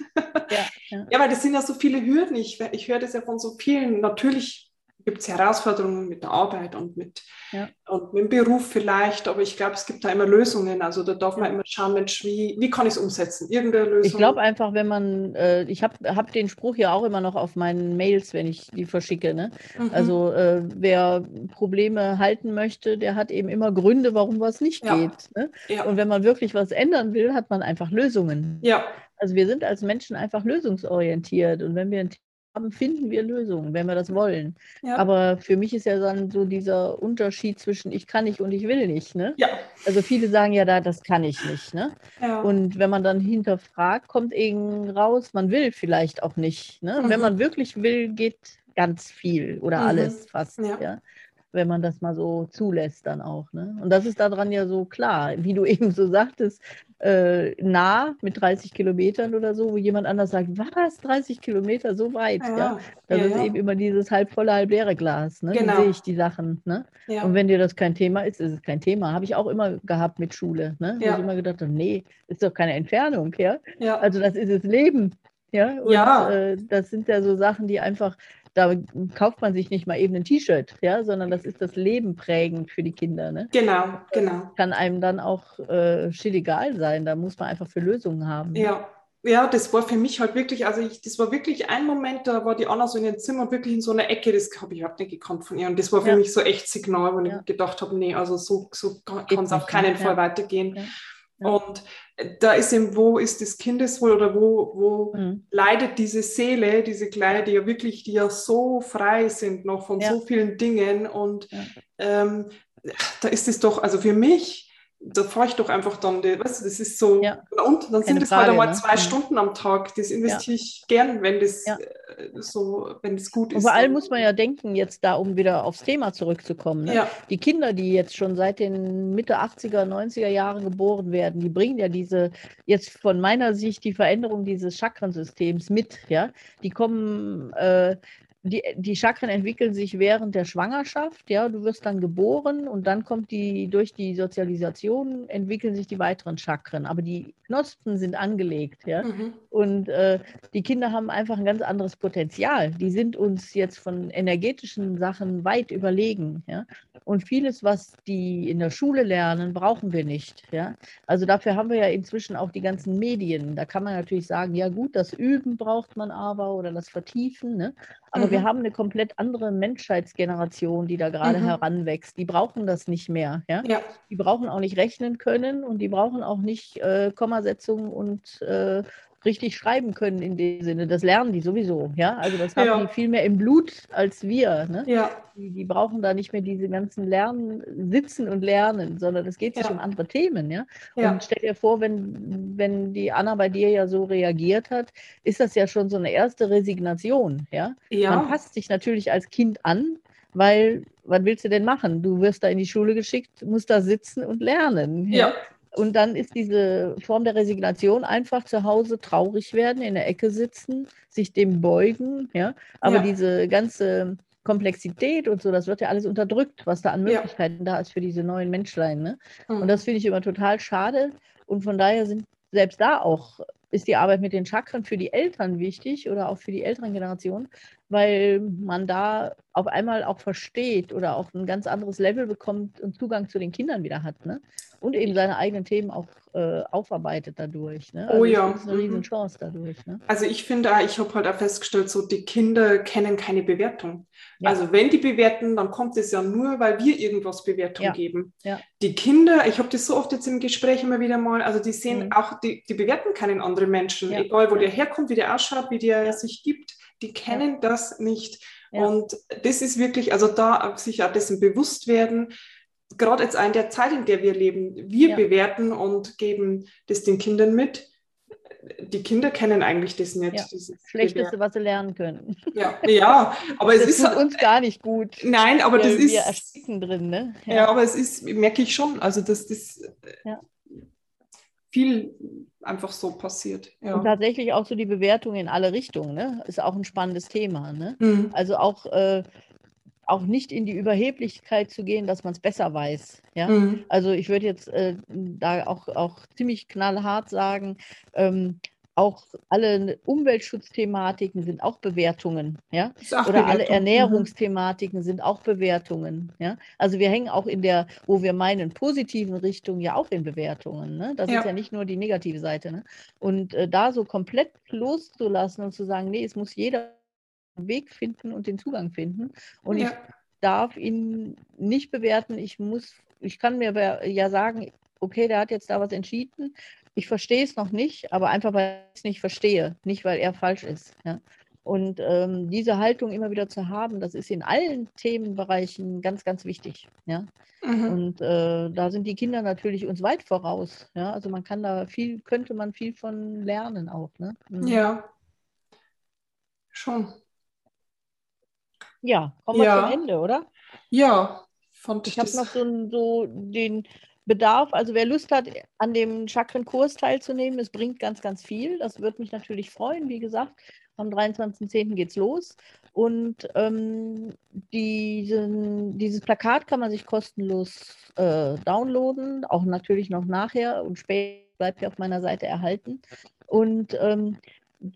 Ja, ja. ja, weil das sind ja so viele Hürden. Ich, ich höre das ja von so vielen. Natürlich gibt es Herausforderungen mit der Arbeit und mit, ja. und mit dem Beruf vielleicht, aber ich glaube, es gibt da immer Lösungen. Also da darf man immer schauen, Mensch, wie, wie kann ich es umsetzen? Irgendeine Lösung. Ich glaube einfach, wenn man, äh, ich habe hab den Spruch ja auch immer noch auf meinen Mails, wenn ich die verschicke. Ne? Mhm. Also äh, wer Probleme halten möchte, der hat eben immer Gründe, warum was nicht ja. geht. Ne? Ja. Und wenn man wirklich was ändern will, hat man einfach Lösungen. Ja. Also wir sind als Menschen einfach lösungsorientiert. Und wenn wir ein haben, finden wir Lösungen, wenn wir das wollen. Ja. Aber für mich ist ja dann so dieser Unterschied zwischen ich kann nicht und ich will nicht. Ne? Ja. Also viele sagen ja da, das kann ich nicht. Ne? Ja. Und wenn man dann hinterfragt, kommt eben raus, man will vielleicht auch nicht. Ne? Mhm. Wenn man wirklich will, geht ganz viel oder mhm. alles fast. Ja. ja wenn man das mal so zulässt dann auch. Ne? Und das ist daran ja so klar, wie du [laughs] eben so sagtest, äh, nah mit 30 Kilometern oder so, wo jemand anders sagt, was, 30 Kilometer, so weit. Ja, ja? Das ja, ist ja. eben immer dieses halb volle, halb leere Glas. Ne? Genau. Wie sehe ich die Sachen. Ne? Und wenn dir das kein Thema ist, ist es kein Thema. Habe ich auch immer gehabt mit Schule. Ne? Ja. Wo ich immer gedacht habe, nee, ist doch keine Entfernung. Ja? ja. Also das ist das Leben. Ja, und ja. Äh, das sind ja so Sachen, die einfach da kauft man sich nicht mal eben ein T-Shirt, ja, sondern das ist das Leben prägend für die Kinder. Ne? Genau, genau. Kann einem dann auch äh, egal sein. Da muss man einfach für Lösungen haben. Ja. Ja, das war für mich halt wirklich, also ich, das war wirklich ein Moment, da war die Anna so in den Zimmer, wirklich in so einer Ecke, das habe ich überhaupt nicht gekannt von ihr. Und das war für ja. mich so echt Signal, wo ja. ich gedacht habe, nee, also so, so kann es auf keinen Fall weitergehen. Und da ist eben, wo ist das Kindeswohl oder wo, wo mhm. leidet diese Seele, diese Kleine, die ja wirklich, die ja so frei sind noch von ja. so vielen Dingen. Und ja. ähm, da ist es doch, also für mich, da fahre ich doch einfach dann, weißt du, das ist so, ja. und dann sind es halt einmal ne? zwei. Stunden am Tag, das investiere ich gern, wenn das ja. Äh, so, wenn das gut ist. vor allem muss man ja denken, jetzt da, um wieder aufs Thema zurückzukommen, ne? die Kinder, die jetzt schon seit den Mitte 80er, 90er Jahren geboren werden, die bringen ja diese, jetzt von meiner Sicht, die Veränderung dieses Chakrensystems mit, ja, die kommen, äh, die, die Chakren entwickeln sich während der Schwangerschaft, ja, du wirst dann geboren und dann kommt die, durch die Sozialisation entwickeln sich die weiteren Chakren, aber die Knospen sind angelegt, ja, mhm. und äh, die Kinder haben einfach ein ganz anderes Potenzial, die sind uns jetzt von energetischen Sachen weit überlegen, ja, und vieles, was die in der Schule lernen, brauchen wir nicht, ja, also dafür haben wir ja inzwischen auch die ganzen Medien, da kann man natürlich sagen, ja gut, das Üben braucht man aber oder das Vertiefen, ne? aber mhm. wir haben eine komplett andere Menschheitsgeneration, die da gerade mhm. heranwächst. Die brauchen das nicht mehr. Ja? ja? Die brauchen auch nicht rechnen können und die brauchen auch nicht äh, Kommasetzungen und äh, richtig schreiben können in dem Sinne. Das lernen die sowieso, ja. Also das haben ja. die viel mehr im Blut als wir. Ne? Ja. Die, die, brauchen da nicht mehr diese ganzen Lernen, Sitzen und Lernen, sondern es geht sich ja. um andere Themen, ja? ja. Und stell dir vor, wenn, wenn die Anna bei dir ja so reagiert hat, ist das ja schon so eine erste Resignation, ja. ja. Man passt sich natürlich als Kind an, weil was willst du denn machen? Du wirst da in die Schule geschickt, musst da sitzen und lernen. Ja. ja. Und dann ist diese Form der Resignation einfach zu Hause traurig werden, in der Ecke sitzen, sich dem beugen. Ja? Aber ja. diese ganze Komplexität und so, das wird ja alles unterdrückt, was da an Möglichkeiten ja. da ist für diese neuen Menschlein. Ne? Mhm. Und das finde ich immer total schade. Und von daher sind selbst da auch ist die Arbeit mit den Chakren für die Eltern wichtig oder auch für die älteren Generationen, weil man da auf einmal auch versteht oder auch ein ganz anderes Level bekommt und Zugang zu den Kindern wieder hat. Ne? und eben seine eigenen Themen auch äh, aufarbeitet dadurch. Ne? Also oh ja. Das ist eine Riesenchance dadurch. Ne? Also ich finde, ich habe halt auch festgestellt, so die Kinder kennen keine Bewertung. Ja. Also wenn die bewerten, dann kommt es ja nur, weil wir irgendwas Bewertung ja. geben. Ja. Die Kinder, ich habe das so oft jetzt im Gespräch immer wieder mal, also die sehen mhm. auch, die, die bewerten keinen anderen Menschen, egal wo der herkommt, wie der ausschaut, wie der sich gibt, die kennen das nicht. Und das ist wirklich, also da sich auch dessen bewusst werden, gerade jetzt in der Zeit, in der wir leben, wir ja. bewerten und geben das den Kindern mit. Die Kinder kennen eigentlich das nicht. Ja. Das Schlechteste, was sie lernen können. Ja, ja aber das es ist tut uns gar nicht gut. Nein, aber wir, das ist. Wir ersticken drin, ne? Ja. ja. aber es ist, merke ich schon, also dass das ja. viel einfach so passiert. Ja. Und tatsächlich auch so die Bewertung in alle Richtungen, ne? Ist auch ein spannendes Thema. Ne? Mhm. Also auch äh, auch nicht in die Überheblichkeit zu gehen, dass man es besser weiß. Ja? Mhm. Also ich würde jetzt äh, da auch, auch ziemlich knallhart sagen, ähm, auch alle Umweltschutzthematiken sind auch Bewertungen, ja. Auch Oder alle mhm. Ernährungsthematiken sind auch Bewertungen, ja. Also wir hängen auch in der, wo wir meinen, positiven Richtung ja auch in Bewertungen. Ne? Das ja. ist ja nicht nur die negative Seite. Ne? Und äh, da so komplett loszulassen und zu sagen, nee, es muss jeder Weg finden und den Zugang finden. Und ja. ich darf ihn nicht bewerten. Ich muss, ich kann mir ja sagen, okay, der hat jetzt da was entschieden. Ich verstehe es noch nicht, aber einfach weil ich es nicht verstehe, nicht weil er falsch ist. Ja. Und ähm, diese Haltung immer wieder zu haben, das ist in allen Themenbereichen ganz, ganz wichtig. Ja? Mhm. Und äh, da sind die Kinder natürlich uns weit voraus. Ja? Also man kann da viel, könnte man viel von lernen auch. Ne? Mhm. Ja, schon. Ja, kommen wir ja. zum Ende, oder? Ja, fand ich. Ich habe noch so, so, den Bedarf, also wer Lust hat, an dem Chakrenkurs teilzunehmen, es bringt ganz, ganz viel. Das würde mich natürlich freuen. Wie gesagt, am 23.10. geht es los. Und ähm, diesen, dieses Plakat kann man sich kostenlos äh, downloaden, auch natürlich noch nachher und später bleibt ja auf meiner Seite erhalten. Und ähm,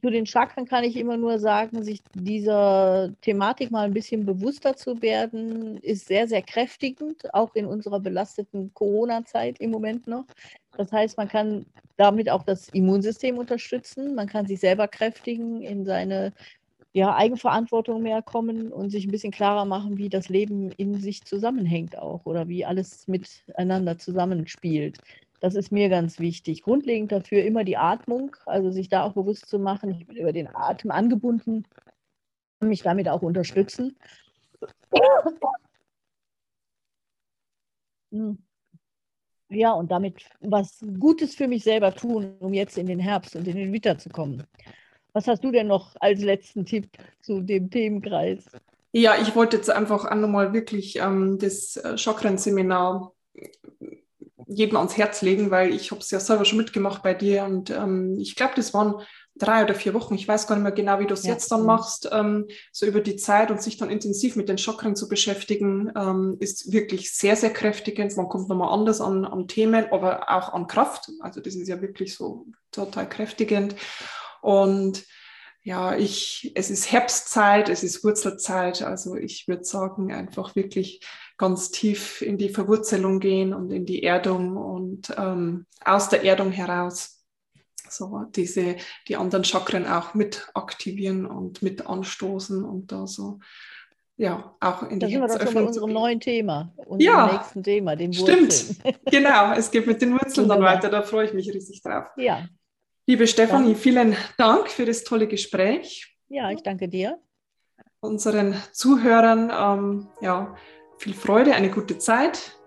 zu den Chakren kann ich immer nur sagen, sich dieser Thematik mal ein bisschen bewusster zu werden, ist sehr, sehr kräftigend, auch in unserer belasteten Corona-Zeit im Moment noch. Das heißt, man kann damit auch das Immunsystem unterstützen, man kann sich selber kräftigen, in seine ja, Eigenverantwortung mehr kommen und sich ein bisschen klarer machen, wie das Leben in sich zusammenhängt auch oder wie alles miteinander zusammenspielt. Das ist mir ganz wichtig. Grundlegend dafür immer die Atmung, also sich da auch bewusst zu machen, ich bin über den Atem angebunden, mich damit auch unterstützen. Hm. Ja, und damit was Gutes für mich selber tun, um jetzt in den Herbst und in den Winter zu kommen. Was hast du denn noch als letzten Tipp zu dem Themenkreis? Ja, ich wollte jetzt einfach nochmal wirklich ähm, das äh, Chakren-Seminar jedem ans Herz legen, weil ich habe es ja selber schon mitgemacht bei dir und ähm, ich glaube, das waren drei oder vier Wochen. Ich weiß gar nicht mehr genau, wie du es ja. jetzt dann machst. Ähm, so über die Zeit und sich dann intensiv mit den Chakren zu beschäftigen, ähm, ist wirklich sehr, sehr kräftigend. Man kommt nochmal anders an, an Themen, aber auch an Kraft. Also das ist ja wirklich so total kräftigend. Und ja, ich, es ist Herbstzeit, es ist Wurzelzeit. Also ich würde sagen, einfach wirklich ganz tief in die Verwurzelung gehen und in die Erdung und ähm, aus der Erdung heraus so diese, die anderen Chakren auch mit aktivieren und mit anstoßen und da so, ja, auch in da die sind wir doch schon bei unserem neuen Thema, unserem ja, nächsten Thema, den Wurzeln. Stimmt, [laughs] genau, es geht mit den Wurzeln dann weiter, da freue ich mich riesig drauf. Ja. Liebe Stefanie, vielen Dank für das tolle Gespräch. Ja, ich danke dir. Unseren Zuhörern, ähm, ja, viel Freude, eine gute Zeit.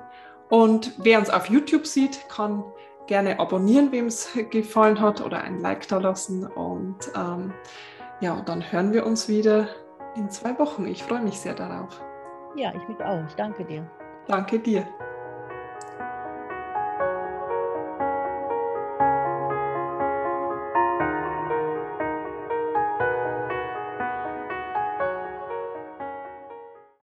Und wer uns auf YouTube sieht, kann gerne abonnieren, wem es gefallen hat, oder ein Like da lassen. Und ähm, ja, dann hören wir uns wieder in zwei Wochen. Ich freue mich sehr darauf. Ja, ich mich auch. Ich danke dir. Danke dir.